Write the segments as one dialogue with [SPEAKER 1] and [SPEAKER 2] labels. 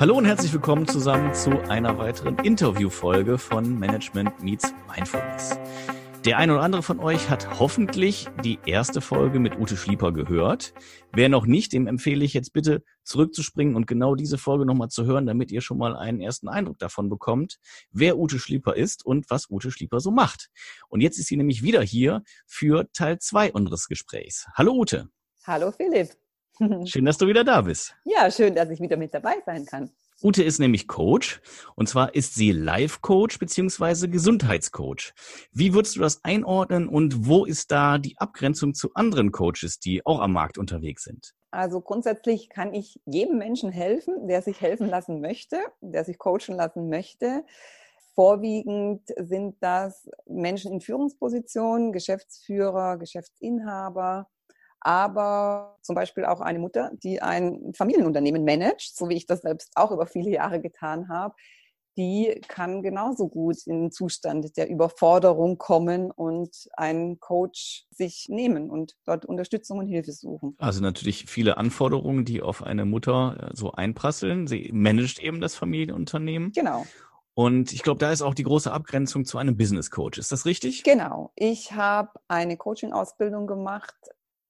[SPEAKER 1] Hallo und herzlich willkommen zusammen zu einer weiteren Interviewfolge von Management Meets Mindfulness. Der eine oder andere von euch hat hoffentlich die erste Folge mit Ute Schlieper gehört. Wer noch nicht, dem empfehle ich jetzt bitte zurückzuspringen und genau diese Folge nochmal zu hören, damit ihr schon mal einen ersten Eindruck davon bekommt, wer Ute Schlieper ist und was Ute Schlieper so macht. Und jetzt ist sie nämlich wieder hier für Teil zwei unseres Gesprächs. Hallo Ute.
[SPEAKER 2] Hallo Philipp.
[SPEAKER 1] Schön, dass du wieder da bist.
[SPEAKER 2] Ja, schön, dass ich wieder mit dabei sein kann.
[SPEAKER 1] Ute ist nämlich Coach und zwar ist sie Life-Coach beziehungsweise Gesundheitscoach. Wie würdest du das einordnen und wo ist da die Abgrenzung zu anderen Coaches, die auch am Markt unterwegs sind?
[SPEAKER 2] Also grundsätzlich kann ich jedem Menschen helfen, der sich helfen lassen möchte, der sich coachen lassen möchte. Vorwiegend sind das Menschen in Führungspositionen, Geschäftsführer, Geschäftsinhaber, aber zum Beispiel auch eine Mutter, die ein Familienunternehmen managt, so wie ich das selbst auch über viele Jahre getan habe, die kann genauso gut in den Zustand der Überforderung kommen und einen Coach sich nehmen und dort Unterstützung und Hilfe suchen.
[SPEAKER 1] Also natürlich viele Anforderungen, die auf eine Mutter äh, so einprasseln. Sie managt eben das Familienunternehmen.
[SPEAKER 2] Genau.
[SPEAKER 1] Und ich glaube, da ist auch die große Abgrenzung zu einem Business Coach. Ist das richtig?
[SPEAKER 2] Genau. Ich habe eine Coaching-Ausbildung gemacht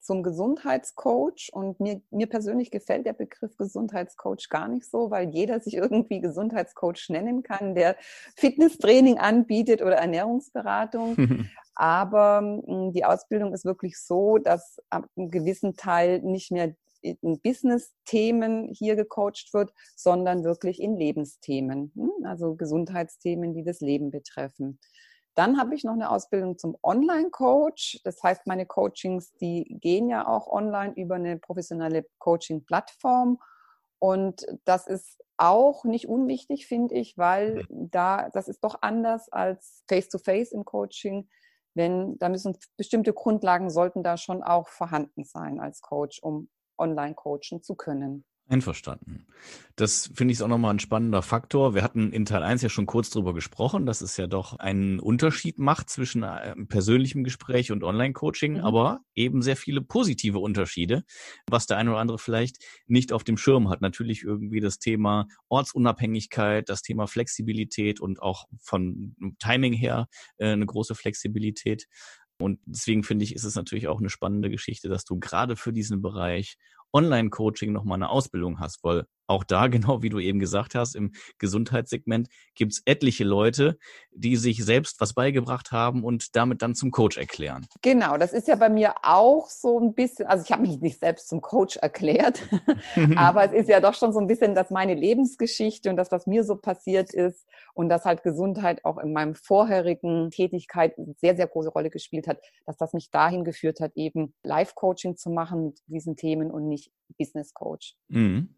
[SPEAKER 2] zum Gesundheitscoach und mir, mir persönlich gefällt der Begriff Gesundheitscoach gar nicht so, weil jeder sich irgendwie Gesundheitscoach nennen kann, der Fitnesstraining anbietet oder Ernährungsberatung. Aber hm, die Ausbildung ist wirklich so, dass ab einem gewissen Teil nicht mehr in Business-Themen hier gecoacht wird, sondern wirklich in Lebensthemen, hm, also Gesundheitsthemen, die das Leben betreffen. Dann habe ich noch eine Ausbildung zum Online-Coach. Das heißt, meine Coachings, die gehen ja auch online über eine professionelle Coaching-Plattform. Und das ist auch nicht unwichtig, finde ich, weil da, das ist doch anders als face-to-face -face im Coaching. Wenn, da müssen bestimmte Grundlagen sollten da schon auch vorhanden sein als Coach, um online coachen zu können.
[SPEAKER 1] Einverstanden. Das finde ich auch nochmal ein spannender Faktor. Wir hatten in Teil 1 ja schon kurz drüber gesprochen, dass es ja doch einen Unterschied macht zwischen äh, persönlichem Gespräch und Online-Coaching, mhm. aber eben sehr viele positive Unterschiede, was der eine oder andere vielleicht nicht auf dem Schirm hat. Natürlich irgendwie das Thema Ortsunabhängigkeit, das Thema Flexibilität und auch von Timing her äh, eine große Flexibilität. Und deswegen finde ich, ist es natürlich auch eine spannende Geschichte, dass du gerade für diesen Bereich Online-Coaching nochmal eine Ausbildung hast, weil auch da, genau wie du eben gesagt hast, im Gesundheitssegment gibt es etliche Leute, die sich selbst was beigebracht haben und damit dann zum Coach erklären.
[SPEAKER 2] Genau, das ist ja bei mir auch so ein bisschen, also ich habe mich nicht selbst zum Coach erklärt, aber es ist ja doch schon so ein bisschen, dass meine Lebensgeschichte und das, was mir so passiert ist und dass halt Gesundheit auch in meinem vorherigen Tätigkeit eine sehr, sehr große Rolle gespielt hat, dass das mich dahin geführt hat, eben Live-Coaching zu machen mit diesen Themen und nicht Business Coach.
[SPEAKER 1] Mhm.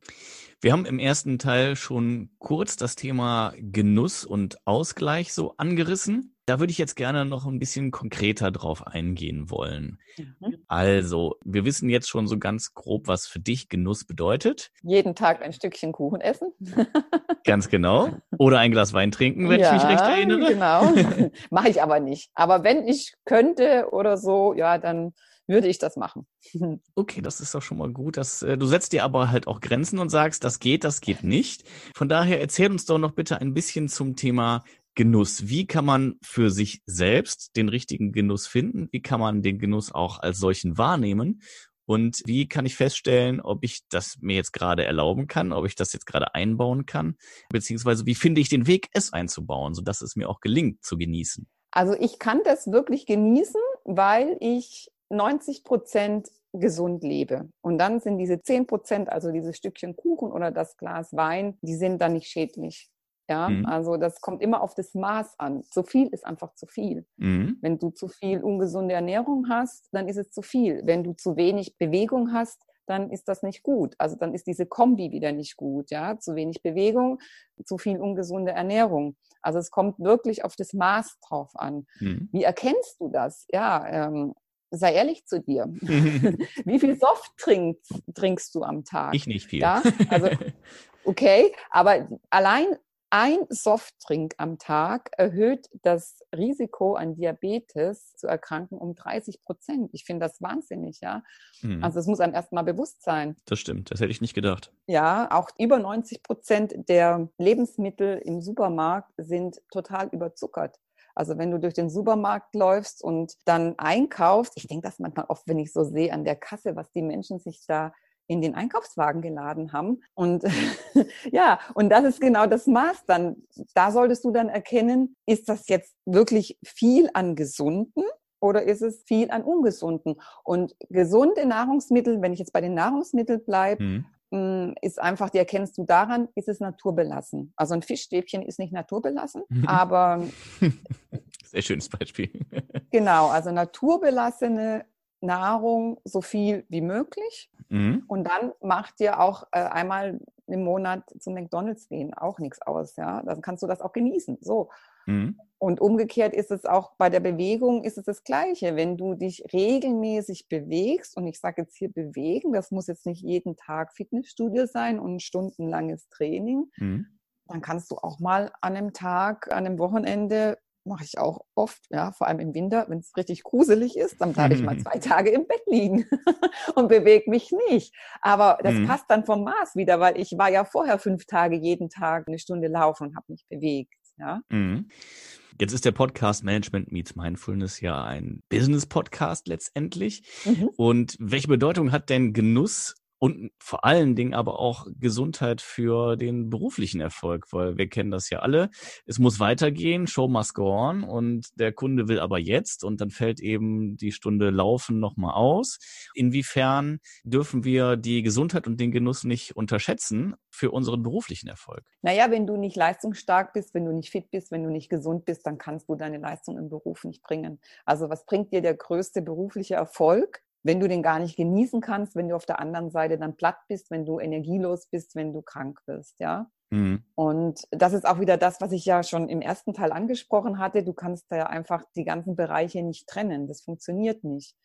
[SPEAKER 1] Wir haben im ersten Teil schon kurz das Thema Genuss und Ausgleich so angerissen. Da würde ich jetzt gerne noch ein bisschen konkreter drauf eingehen wollen. Mhm. Also, wir wissen jetzt schon so ganz grob, was für dich Genuss bedeutet.
[SPEAKER 2] Jeden Tag ein Stückchen Kuchen essen.
[SPEAKER 1] ganz genau. Oder ein Glas Wein trinken, wenn ja, ich mich recht erinnere.
[SPEAKER 2] Genau. Mache ich aber nicht. Aber wenn ich könnte oder so, ja, dann würde ich das machen.
[SPEAKER 1] Okay, das ist doch schon mal gut. Dass, äh, du setzt dir aber halt auch Grenzen und sagst, das geht, das geht nicht. Von daher erzähl uns doch noch bitte ein bisschen zum Thema Genuss. Wie kann man für sich selbst den richtigen Genuss finden? Wie kann man den Genuss auch als solchen wahrnehmen? Und wie kann ich feststellen, ob ich das mir jetzt gerade erlauben kann, ob ich das jetzt gerade einbauen kann? Beziehungsweise wie finde ich den Weg, es einzubauen, sodass es mir auch gelingt zu genießen?
[SPEAKER 2] Also ich kann das wirklich genießen, weil ich 90 Prozent gesund lebe. Und dann sind diese 10 Prozent, also dieses Stückchen Kuchen oder das Glas Wein, die sind dann nicht schädlich. Ja, mhm. also das kommt immer auf das Maß an. Zu viel ist einfach zu viel. Mhm. Wenn du zu viel ungesunde Ernährung hast, dann ist es zu viel. Wenn du zu wenig Bewegung hast, dann ist das nicht gut. Also dann ist diese Kombi wieder nicht gut. Ja, zu wenig Bewegung, zu viel ungesunde Ernährung. Also es kommt wirklich auf das Maß drauf an. Mhm. Wie erkennst du das? Ja, ähm, sei ehrlich zu dir. Wie viel Soft trinkst, trinkst du am Tag?
[SPEAKER 1] Ich nicht viel.
[SPEAKER 2] Ja, also okay, aber allein ein Softdrink am Tag erhöht das Risiko an Diabetes zu erkranken um 30 Prozent. Ich finde das wahnsinnig, ja. Mhm. Also es muss einem erstmal bewusst sein.
[SPEAKER 1] Das stimmt, das hätte ich nicht gedacht.
[SPEAKER 2] Ja, auch über 90 Prozent der Lebensmittel im Supermarkt sind total überzuckert. Also wenn du durch den Supermarkt läufst und dann einkaufst, ich denke das manchmal oft, wenn ich so sehe an der Kasse, was die Menschen sich da in den Einkaufswagen geladen haben. Und ja, und das ist genau das Maß dann. Da solltest du dann erkennen, ist das jetzt wirklich viel an gesunden oder ist es viel an ungesunden? Und gesunde Nahrungsmittel, wenn ich jetzt bei den Nahrungsmitteln bleibe, mhm. Mm, ist einfach, die erkennst du daran, ist es naturbelassen. Also ein Fischstäbchen ist nicht naturbelassen, aber
[SPEAKER 1] sehr schönes Beispiel.
[SPEAKER 2] genau, also naturbelassene Nahrung so viel wie möglich. Mhm. Und dann macht dir auch äh, einmal im Monat zum McDonalds gehen auch nichts aus. Ja, dann kannst du das auch genießen. So. Mhm. Und umgekehrt ist es auch bei der Bewegung ist es das Gleiche. Wenn du dich regelmäßig bewegst, und ich sage jetzt hier bewegen, das muss jetzt nicht jeden Tag Fitnessstudio sein und ein stundenlanges Training, mhm. dann kannst du auch mal an einem Tag, an einem Wochenende mache ich auch oft, ja, vor allem im Winter, wenn es richtig gruselig ist, dann bleibe ich mal zwei Tage im Bett liegen und bewege mich nicht. Aber das mhm. passt dann vom Maß wieder, weil ich war ja vorher fünf Tage jeden Tag eine Stunde laufen und habe mich bewegt. Ja.
[SPEAKER 1] Jetzt ist der Podcast Management Meets Mindfulness ja ein Business-Podcast letztendlich. Mhm. Und welche Bedeutung hat denn Genuss und vor allen Dingen aber auch Gesundheit für den beruflichen Erfolg, weil wir kennen das ja alle. Es muss weitergehen, Show must go on und der Kunde will aber jetzt und dann fällt eben die Stunde Laufen nochmal aus. Inwiefern dürfen wir die Gesundheit und den Genuss nicht unterschätzen für unseren beruflichen Erfolg?
[SPEAKER 2] Naja, wenn du nicht leistungsstark bist, wenn du nicht fit bist, wenn du nicht gesund bist, dann kannst du deine Leistung im Beruf nicht bringen. Also was bringt dir der größte berufliche Erfolg? Wenn du den gar nicht genießen kannst, wenn du auf der anderen Seite dann platt bist, wenn du energielos bist, wenn du krank bist, ja. Mhm. Und das ist auch wieder das, was ich ja schon im ersten Teil angesprochen hatte. Du kannst da ja einfach die ganzen Bereiche nicht trennen. Das funktioniert nicht.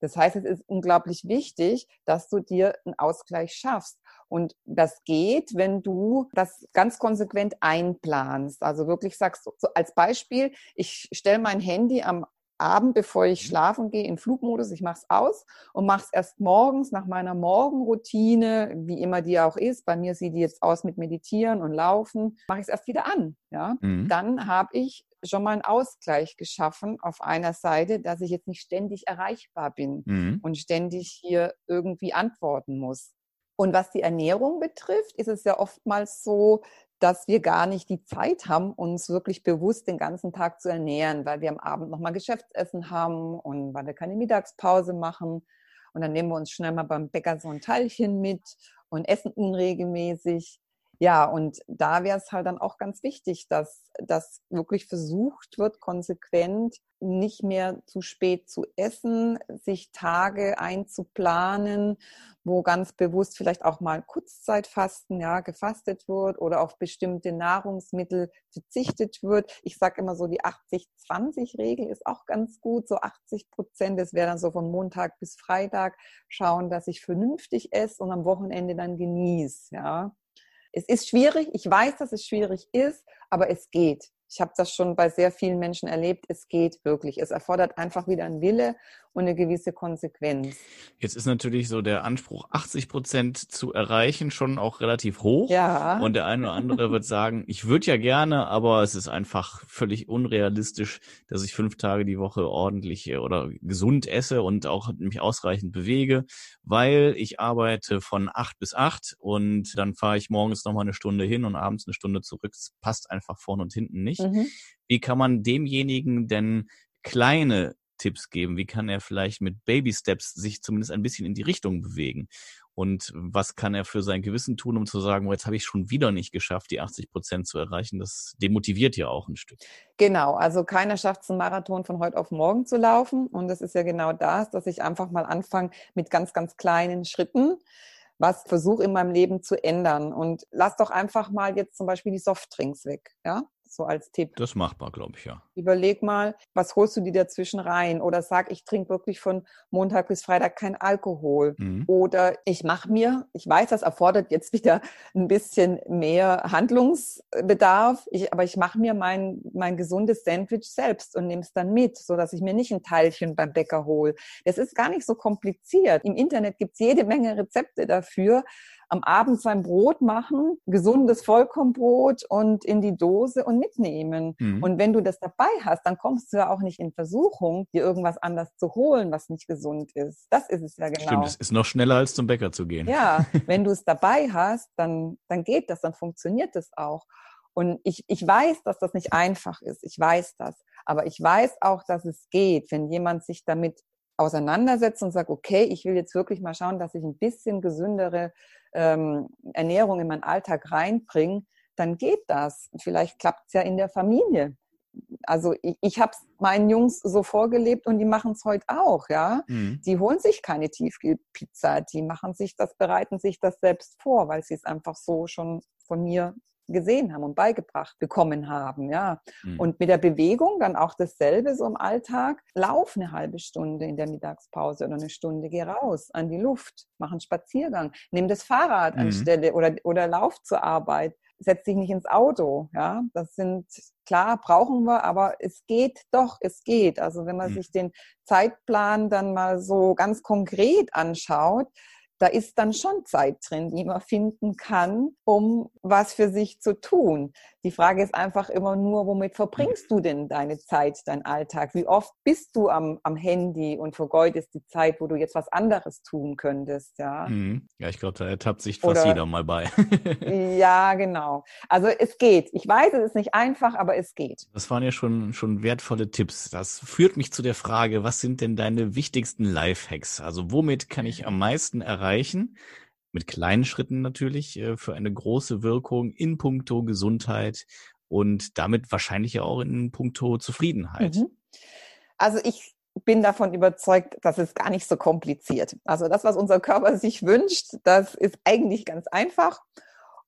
[SPEAKER 2] Das heißt, es ist unglaublich wichtig, dass du dir einen Ausgleich schaffst. Und das geht, wenn du das ganz konsequent einplanst. Also wirklich sagst, so als Beispiel, ich stelle mein Handy am Abend, bevor ich mhm. schlafen gehe, in Flugmodus. Ich mache es aus und mache es erst morgens nach meiner Morgenroutine, wie immer die auch ist. Bei mir sieht die jetzt aus mit Meditieren und Laufen. Mache ich es erst wieder an. Ja? Mhm. Dann habe ich schon mal einen Ausgleich geschaffen auf einer Seite, dass ich jetzt nicht ständig erreichbar bin mhm. und ständig hier irgendwie antworten muss. Und was die Ernährung betrifft, ist es ja oftmals so, dass wir gar nicht die Zeit haben, uns wirklich bewusst den ganzen Tag zu ernähren, weil wir am Abend nochmal Geschäftsessen haben und weil wir keine Mittagspause machen. Und dann nehmen wir uns schnell mal beim Bäcker so ein Teilchen mit und essen unregelmäßig. Ja, und da wäre es halt dann auch ganz wichtig, dass das wirklich versucht wird, konsequent nicht mehr zu spät zu essen, sich Tage einzuplanen, wo ganz bewusst vielleicht auch mal Kurzzeitfasten, ja, gefastet wird oder auf bestimmte Nahrungsmittel verzichtet wird. Ich sage immer so, die 80-20-Regel ist auch ganz gut, so 80 Prozent, das wäre dann so von Montag bis Freitag, schauen, dass ich vernünftig esse und am Wochenende dann genieße, ja. Es ist schwierig, ich weiß, dass es schwierig ist, aber es geht. Ich habe das schon bei sehr vielen Menschen erlebt. Es geht wirklich. Es erfordert einfach wieder einen Wille und eine gewisse Konsequenz.
[SPEAKER 1] Jetzt ist natürlich so der Anspruch, 80 Prozent zu erreichen, schon auch relativ hoch.
[SPEAKER 2] Ja.
[SPEAKER 1] Und der eine oder andere wird sagen, ich würde ja gerne, aber es ist einfach völlig unrealistisch, dass ich fünf Tage die Woche ordentlich oder gesund esse und auch mich ausreichend bewege, weil ich arbeite von acht bis acht und dann fahre ich morgens nochmal eine Stunde hin und abends eine Stunde zurück. Es passt einfach vorne und hinten nicht. Mhm. Wie kann man demjenigen denn kleine Tipps geben? Wie kann er vielleicht mit Baby Steps sich zumindest ein bisschen in die Richtung bewegen? Und was kann er für sein Gewissen tun, um zu sagen, oh, jetzt habe ich schon wieder nicht geschafft, die 80 Prozent zu erreichen? Das demotiviert ja auch ein Stück.
[SPEAKER 2] Genau, also keiner schafft es, einen Marathon von heute auf morgen zu laufen. Und das ist ja genau das, dass ich einfach mal anfange mit ganz, ganz kleinen Schritten was versuche in meinem Leben zu ändern. Und lass doch einfach mal jetzt zum Beispiel die Softdrinks weg. Ja? So als Tipp.
[SPEAKER 1] Das ist machbar, glaube ich, ja.
[SPEAKER 2] Überleg mal, was holst du dir dazwischen rein? Oder sag, ich trinke wirklich von Montag bis Freitag kein Alkohol. Mhm. Oder ich mache mir, ich weiß, das erfordert jetzt wieder ein bisschen mehr Handlungsbedarf, ich, aber ich mache mir mein, mein gesundes Sandwich selbst und nehme es dann mit, so dass ich mir nicht ein Teilchen beim Bäcker hole. Das ist gar nicht so kompliziert. Im Internet gibt es jede Menge Rezepte dafür am Abend sein Brot machen, gesundes Vollkornbrot und in die Dose und mitnehmen. Mhm. Und wenn du das dabei hast, dann kommst du ja auch nicht in Versuchung, dir irgendwas anders zu holen, was nicht gesund ist. Das ist es ja genau.
[SPEAKER 1] Stimmt, es ist noch schneller als zum Bäcker zu gehen.
[SPEAKER 2] Ja, wenn du es dabei hast, dann, dann geht das, dann funktioniert das auch. Und ich, ich weiß, dass das nicht einfach ist. Ich weiß das. Aber ich weiß auch, dass es geht, wenn jemand sich damit auseinandersetzt und sagt, okay, ich will jetzt wirklich mal schauen, dass ich ein bisschen gesündere ähm, Ernährung in meinen Alltag reinbringe, dann geht das. Vielleicht klappt es ja in der Familie. Also ich, ich habe es meinen Jungs so vorgelebt und die machen es heute auch, ja. Mhm. Die holen sich keine Tiefkühlpizza, die machen sich das, bereiten sich das selbst vor, weil sie es einfach so schon von mir gesehen haben und beigebracht bekommen haben, ja. Mhm. Und mit der Bewegung dann auch dasselbe so im Alltag. Lauf eine halbe Stunde in der Mittagspause oder eine Stunde, geh raus an die Luft, mach einen Spaziergang, nimm das Fahrrad mhm. anstelle oder, oder lauf zur Arbeit. Setz dich nicht ins Auto, ja. Das sind, klar, brauchen wir, aber es geht doch, es geht. Also wenn man mhm. sich den Zeitplan dann mal so ganz konkret anschaut, da ist dann schon Zeit drin, die man finden kann, um was für sich zu tun. Die Frage ist einfach immer nur, womit verbringst du denn deine Zeit, deinen Alltag? Wie oft bist du am, am Handy und vergeudest die Zeit, wo du jetzt was anderes tun könntest? Ja,
[SPEAKER 1] mhm. ja ich glaube, da ertappt sich fast Oder, jeder mal bei.
[SPEAKER 2] ja, genau. Also es geht. Ich weiß, es ist nicht einfach, aber es geht.
[SPEAKER 1] Das waren ja schon, schon wertvolle Tipps. Das führt mich zu der Frage, was sind denn deine wichtigsten Lifehacks? Also womit kann ich am meisten erreichen? Mit kleinen Schritten natürlich äh, für eine große Wirkung in puncto Gesundheit und damit wahrscheinlich auch in puncto Zufriedenheit. Mhm.
[SPEAKER 2] Also ich bin davon überzeugt, dass es gar nicht so kompliziert. Also das, was unser Körper sich wünscht, das ist eigentlich ganz einfach.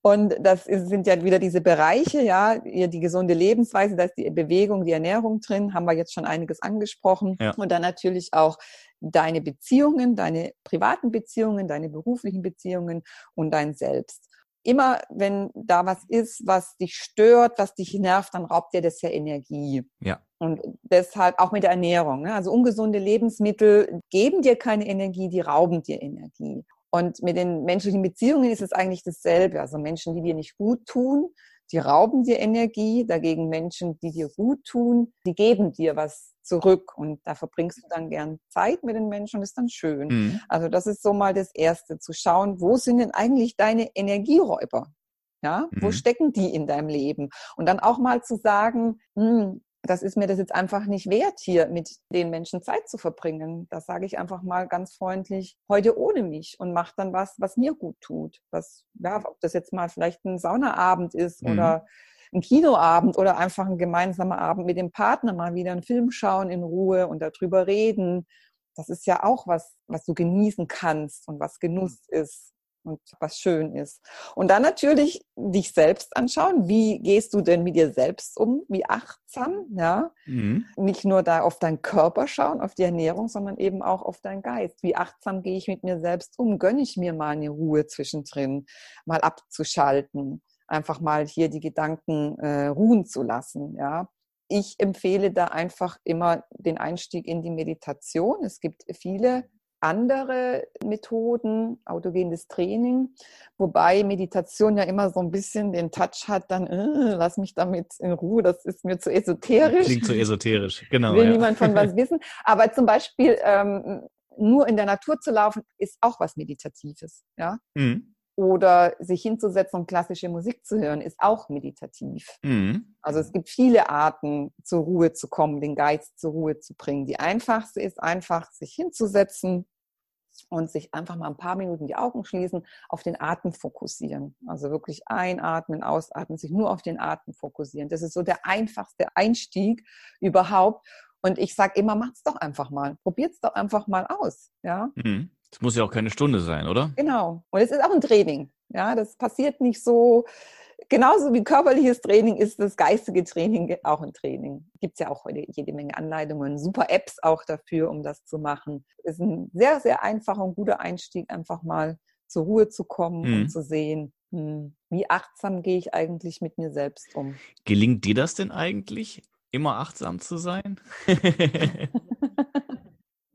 [SPEAKER 2] Und das sind ja wieder diese Bereiche, ja, die gesunde Lebensweise, da ist die Bewegung, die Ernährung drin, haben wir jetzt schon einiges angesprochen. Ja. Und dann natürlich auch deine Beziehungen, deine privaten Beziehungen, deine beruflichen Beziehungen und dein Selbst. Immer wenn da was ist, was dich stört, was dich nervt, dann raubt dir das ja Energie.
[SPEAKER 1] Ja.
[SPEAKER 2] Und deshalb auch mit der Ernährung. Ne? Also ungesunde Lebensmittel geben dir keine Energie, die rauben dir Energie. Und mit den menschlichen Beziehungen ist es eigentlich dasselbe. Also Menschen, die dir nicht gut tun, die rauben dir Energie. Dagegen Menschen, die dir gut tun, die geben dir was zurück. Und da verbringst du dann gern Zeit mit den Menschen und ist dann schön. Mhm. Also das ist so mal das Erste, zu schauen, wo sind denn eigentlich deine Energieräuber? Ja, mhm. wo stecken die in deinem Leben? Und dann auch mal zu sagen, hm, das ist mir das jetzt einfach nicht wert, hier mit den Menschen Zeit zu verbringen. Das sage ich einfach mal ganz freundlich, heute ohne mich und mache dann was, was mir gut tut. Was, ja, ob das jetzt mal vielleicht ein Saunaabend ist mhm. oder ein Kinoabend oder einfach ein gemeinsamer Abend mit dem Partner, mal wieder einen Film schauen in Ruhe und darüber reden. Das ist ja auch was, was du genießen kannst und was Genuss ist und was schön ist. Und dann natürlich dich selbst anschauen. Wie gehst du denn mit dir selbst um? Wie achtsam, ja? Mhm. Nicht nur da auf deinen Körper schauen, auf die Ernährung, sondern eben auch auf deinen Geist. Wie achtsam gehe ich mit mir selbst um? Gönne ich mir mal eine Ruhe zwischendrin, mal abzuschalten, einfach mal hier die Gedanken äh, ruhen zu lassen, ja? Ich empfehle da einfach immer den Einstieg in die Meditation. Es gibt viele andere Methoden, autogenes Training, wobei Meditation ja immer so ein bisschen den Touch hat, dann äh, lass mich damit in Ruhe, das ist mir zu esoterisch.
[SPEAKER 1] Klingt zu esoterisch, genau.
[SPEAKER 2] Will ja. niemand von was wissen. Aber zum Beispiel ähm, nur in der Natur zu laufen, ist auch was Meditatives. Ja? Mhm. Oder sich hinzusetzen und klassische Musik zu hören, ist auch meditativ. Mhm. Also es gibt viele Arten, zur Ruhe zu kommen, den Geist zur Ruhe zu bringen. Die einfachste ist einfach, sich hinzusetzen und sich einfach mal ein paar Minuten die Augen schließen, auf den Atem fokussieren. Also wirklich einatmen, ausatmen, sich nur auf den Atem fokussieren. Das ist so der einfachste Einstieg überhaupt. Und ich sage immer, macht's doch einfach mal. Probiert's doch einfach mal aus. Ja.
[SPEAKER 1] Mhm. Es muss ja auch keine Stunde sein, oder?
[SPEAKER 2] Genau. Und es ist auch ein Training. Ja, das passiert nicht so genauso wie körperliches Training ist das geistige Training auch ein Training. Gibt es ja auch heute jede Menge Anleitungen, super Apps auch dafür, um das zu machen. Ist ein sehr, sehr einfacher und guter Einstieg, einfach mal zur Ruhe zu kommen mhm. und zu sehen, hm, wie achtsam gehe ich eigentlich mit mir selbst um.
[SPEAKER 1] Gelingt dir das denn eigentlich, immer achtsam zu sein?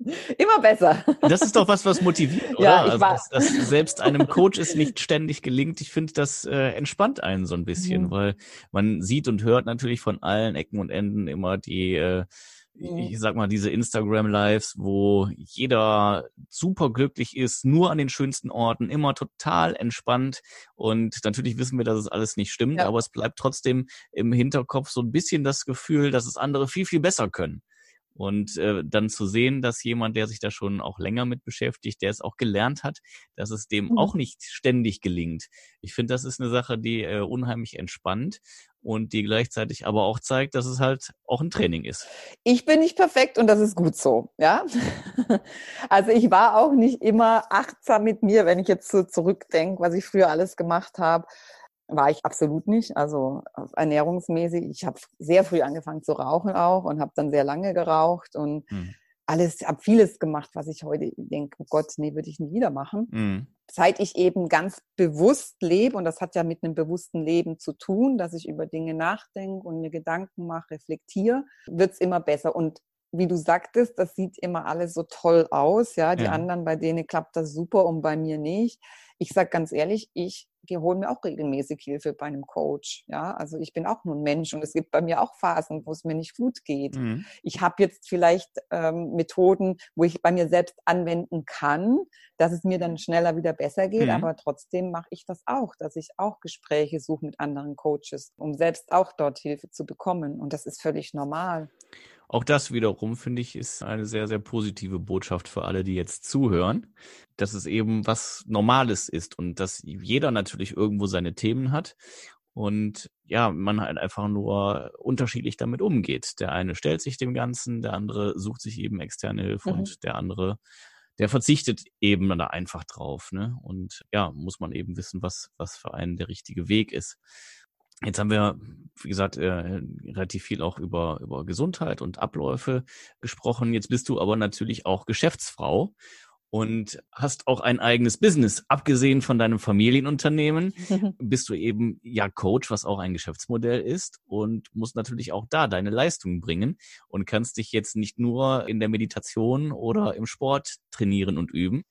[SPEAKER 2] Immer besser.
[SPEAKER 1] Das ist doch was, was motiviert, oder? Ja, ich also, dass, dass selbst einem Coach es nicht ständig gelingt. Ich finde, das äh, entspannt einen so ein bisschen, mhm. weil man sieht und hört natürlich von allen Ecken und Enden immer die äh, Mhm. ich sag mal, diese Instagram-Lives, wo jeder super glücklich ist, nur an den schönsten Orten, immer total entspannt. Und natürlich wissen wir, dass es alles nicht stimmt, ja. aber es bleibt trotzdem im Hinterkopf so ein bisschen das Gefühl, dass es andere viel, viel besser können. Und äh, dann zu sehen, dass jemand, der sich da schon auch länger mit beschäftigt, der es auch gelernt hat, dass es dem mhm. auch nicht ständig gelingt. Ich finde, das ist eine Sache, die äh, unheimlich entspannt und die gleichzeitig aber auch zeigt, dass es halt auch ein Training ist.
[SPEAKER 2] Ich bin nicht perfekt und das ist gut so, ja. Also ich war auch nicht immer achtsam mit mir, wenn ich jetzt so zurückdenke, was ich früher alles gemacht habe war ich absolut nicht. Also ernährungsmäßig, ich habe sehr früh angefangen zu rauchen auch und habe dann sehr lange geraucht und mhm. alles, habe vieles gemacht, was ich heute denke, oh Gott, nee, würde ich nie wieder machen. Mhm. Seit ich eben ganz bewusst lebe, und das hat ja mit einem bewussten Leben zu tun, dass ich über Dinge nachdenke und mir Gedanken mache, reflektiere, wird's immer besser. Und wie du sagtest, das sieht immer alles so toll aus. Ja, die ja. anderen, bei denen klappt das super und bei mir nicht. Ich sag ganz ehrlich, ich hole mir auch regelmäßig Hilfe bei einem Coach. Ja, also ich bin auch nur ein Mensch und es gibt bei mir auch Phasen, wo es mir nicht gut geht. Mhm. Ich habe jetzt vielleicht ähm, Methoden, wo ich bei mir selbst anwenden kann, dass es mir dann schneller wieder besser geht, mhm. aber trotzdem mache ich das auch, dass ich auch Gespräche suche mit anderen Coaches, um selbst auch dort Hilfe zu bekommen. Und das ist völlig normal.
[SPEAKER 1] Auch das wiederum, finde ich, ist eine sehr, sehr positive Botschaft für alle, die jetzt zuhören, dass es eben was Normales ist und dass jeder natürlich irgendwo seine Themen hat und ja, man halt einfach nur unterschiedlich damit umgeht. Der eine stellt sich dem Ganzen, der andere sucht sich eben externe Hilfe mhm. und der andere, der verzichtet eben da einfach drauf. Ne? Und ja, muss man eben wissen, was, was für einen der richtige Weg ist. Jetzt haben wir, wie gesagt, äh, relativ viel auch über, über Gesundheit und Abläufe gesprochen. Jetzt bist du aber natürlich auch Geschäftsfrau und hast auch ein eigenes Business. Abgesehen von deinem Familienunternehmen bist du eben ja Coach, was auch ein Geschäftsmodell ist und musst natürlich auch da deine Leistungen bringen und kannst dich jetzt nicht nur in der Meditation oder im Sport trainieren und üben.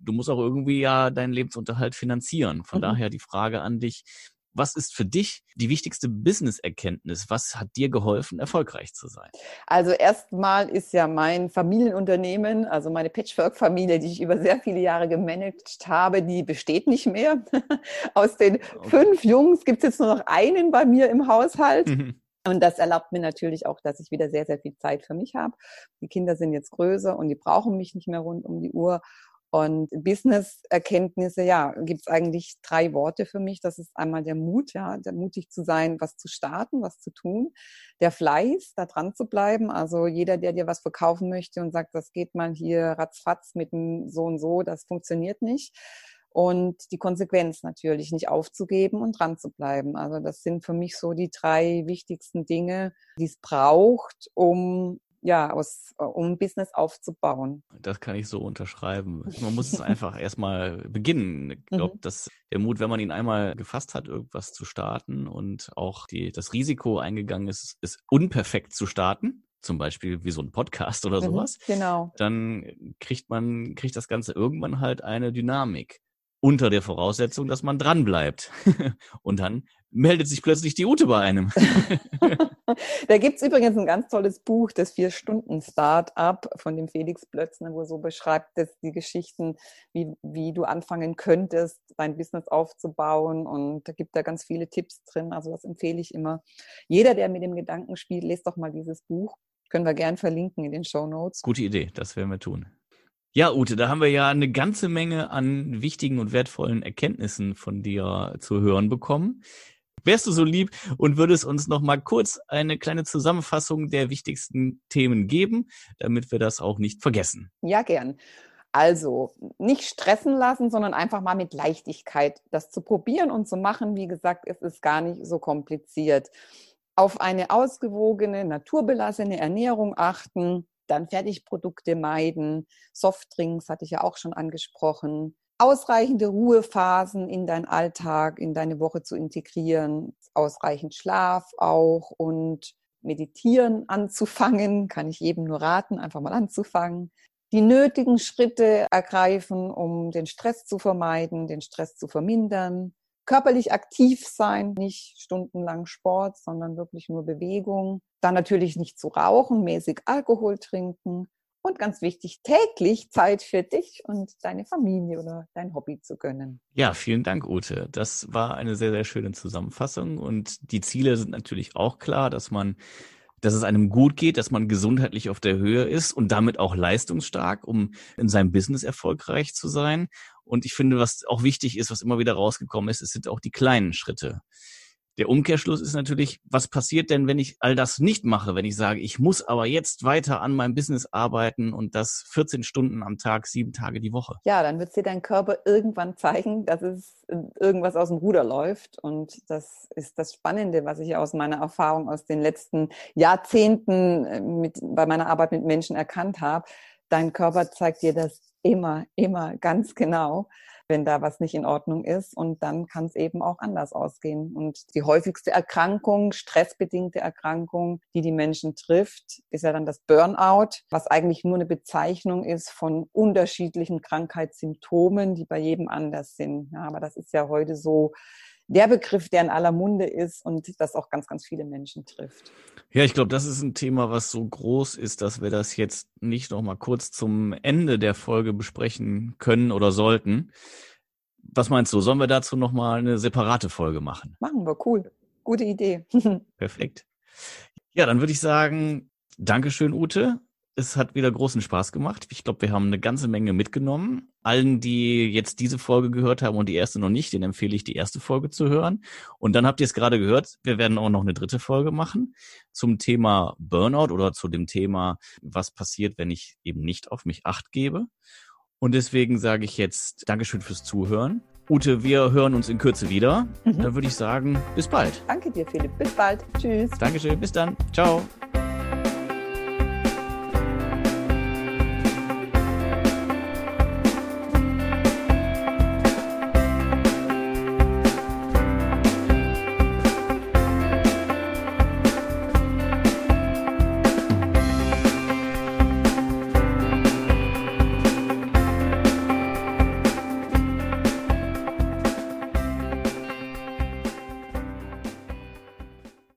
[SPEAKER 1] Du musst auch irgendwie ja deinen Lebensunterhalt finanzieren. Von mhm. daher die Frage an dich, was ist für dich die wichtigste Business-Erkenntnis? Was hat dir geholfen, erfolgreich zu sein?
[SPEAKER 2] Also erstmal ist ja mein Familienunternehmen, also meine Patchwork-Familie, die ich über sehr viele Jahre gemanagt habe, die besteht nicht mehr. Aus den okay. fünf Jungs gibt es jetzt nur noch einen bei mir im Haushalt. Mhm. Und das erlaubt mir natürlich auch, dass ich wieder sehr, sehr viel Zeit für mich habe. Die Kinder sind jetzt größer und die brauchen mich nicht mehr rund um die Uhr. Und Business-Erkenntnisse, ja, gibt es eigentlich drei Worte für mich. Das ist einmal der Mut, ja, der mutig zu sein, was zu starten, was zu tun. Der Fleiß, da dran zu bleiben. Also jeder, der dir was verkaufen möchte und sagt, das geht mal hier ratzfatz mit dem so und so, das funktioniert nicht. Und die Konsequenz natürlich, nicht aufzugeben und dran zu bleiben. Also das sind für mich so die drei wichtigsten Dinge, die es braucht, um ja, aus, äh, um ein Business aufzubauen.
[SPEAKER 1] Das kann ich so unterschreiben. Man muss es einfach erstmal beginnen. Ich glaube, mhm. dass der Mut, wenn man ihn einmal gefasst hat, irgendwas zu starten und auch die, das Risiko eingegangen ist, ist unperfekt zu starten, zum Beispiel wie so ein Podcast oder mhm, sowas,
[SPEAKER 2] mhm, genau.
[SPEAKER 1] dann kriegt man, kriegt das Ganze irgendwann halt eine Dynamik unter der Voraussetzung, dass man dran bleibt. Und dann meldet sich plötzlich die Ute bei einem.
[SPEAKER 2] da gibt's übrigens ein ganz tolles Buch, das Vier-Stunden-Start-up von dem Felix Plötzner, wo so beschreibt, dass die Geschichten, wie, wie du anfangen könntest, dein Business aufzubauen. Und da gibt er ganz viele Tipps drin. Also das empfehle ich immer. Jeder, der mit dem Gedanken spielt, lest doch mal dieses Buch. Können wir gern verlinken in den Show Notes.
[SPEAKER 1] Gute Idee, das werden wir tun. Ja, Ute, da haben wir ja eine ganze Menge an wichtigen und wertvollen Erkenntnissen von dir zu hören bekommen. Wärst du so lieb und würdest uns noch mal kurz eine kleine Zusammenfassung der wichtigsten Themen geben, damit wir das auch nicht vergessen?
[SPEAKER 2] Ja, gern. Also nicht stressen lassen, sondern einfach mal mit Leichtigkeit das zu probieren und zu machen. Wie gesagt, es ist gar nicht so kompliziert. Auf eine ausgewogene, naturbelassene Ernährung achten, dann Fertigprodukte meiden, Softdrinks hatte ich ja auch schon angesprochen, ausreichende Ruhephasen in deinen Alltag, in deine Woche zu integrieren, ausreichend Schlaf auch und Meditieren anzufangen, kann ich jedem nur raten, einfach mal anzufangen. Die nötigen Schritte ergreifen, um den Stress zu vermeiden, den Stress zu vermindern. Körperlich aktiv sein, nicht stundenlang Sport, sondern wirklich nur Bewegung. Dann natürlich nicht zu rauchen, mäßig Alkohol trinken und ganz wichtig, täglich Zeit für dich und deine Familie oder dein Hobby zu gönnen.
[SPEAKER 1] Ja, vielen Dank, Ute. Das war eine sehr, sehr schöne Zusammenfassung und die Ziele sind natürlich auch klar, dass man dass es einem gut geht, dass man gesundheitlich auf der Höhe ist und damit auch leistungsstark, um in seinem Business erfolgreich zu sein. Und ich finde, was auch wichtig ist, was immer wieder rausgekommen ist, es sind auch die kleinen Schritte. Der Umkehrschluss ist natürlich, was passiert denn, wenn ich all das nicht mache, wenn ich sage, ich muss aber jetzt weiter an meinem Business arbeiten und das 14 Stunden am Tag, sieben Tage die Woche?
[SPEAKER 2] Ja, dann wird dir dein Körper irgendwann zeigen, dass es irgendwas aus dem Ruder läuft. Und das ist das Spannende, was ich aus meiner Erfahrung aus den letzten Jahrzehnten äh, mit, bei meiner Arbeit mit Menschen erkannt habe. Dein Körper zeigt dir das immer, immer ganz genau wenn da was nicht in Ordnung ist. Und dann kann es eben auch anders ausgehen. Und die häufigste Erkrankung, stressbedingte Erkrankung, die die Menschen trifft, ist ja dann das Burnout, was eigentlich nur eine Bezeichnung ist von unterschiedlichen Krankheitssymptomen, die bei jedem anders sind. Ja, aber das ist ja heute so der Begriff, der in aller Munde ist und das auch ganz, ganz viele Menschen trifft.
[SPEAKER 1] Ja, ich glaube, das ist ein Thema, was so groß ist, dass wir das jetzt nicht noch mal kurz zum Ende der Folge besprechen können oder sollten. Was meinst du? Sollen wir dazu noch mal eine separate Folge machen?
[SPEAKER 2] Machen wir, cool. Gute Idee.
[SPEAKER 1] Perfekt. Ja, dann würde ich sagen, Dankeschön, Ute es hat wieder großen Spaß gemacht. Ich glaube, wir haben eine ganze Menge mitgenommen. Allen, die jetzt diese Folge gehört haben und die erste noch nicht, den empfehle ich, die erste Folge zu hören. Und dann habt ihr es gerade gehört, wir werden auch noch eine dritte Folge machen zum Thema Burnout oder zu dem Thema, was passiert, wenn ich eben nicht auf mich acht gebe. Und deswegen sage ich jetzt Dankeschön fürs Zuhören. Ute, wir hören uns in Kürze wieder. Mhm. Dann würde ich sagen, bis bald.
[SPEAKER 2] Danke dir, Philipp. Bis bald. Tschüss.
[SPEAKER 1] Dankeschön. Bis dann. Ciao.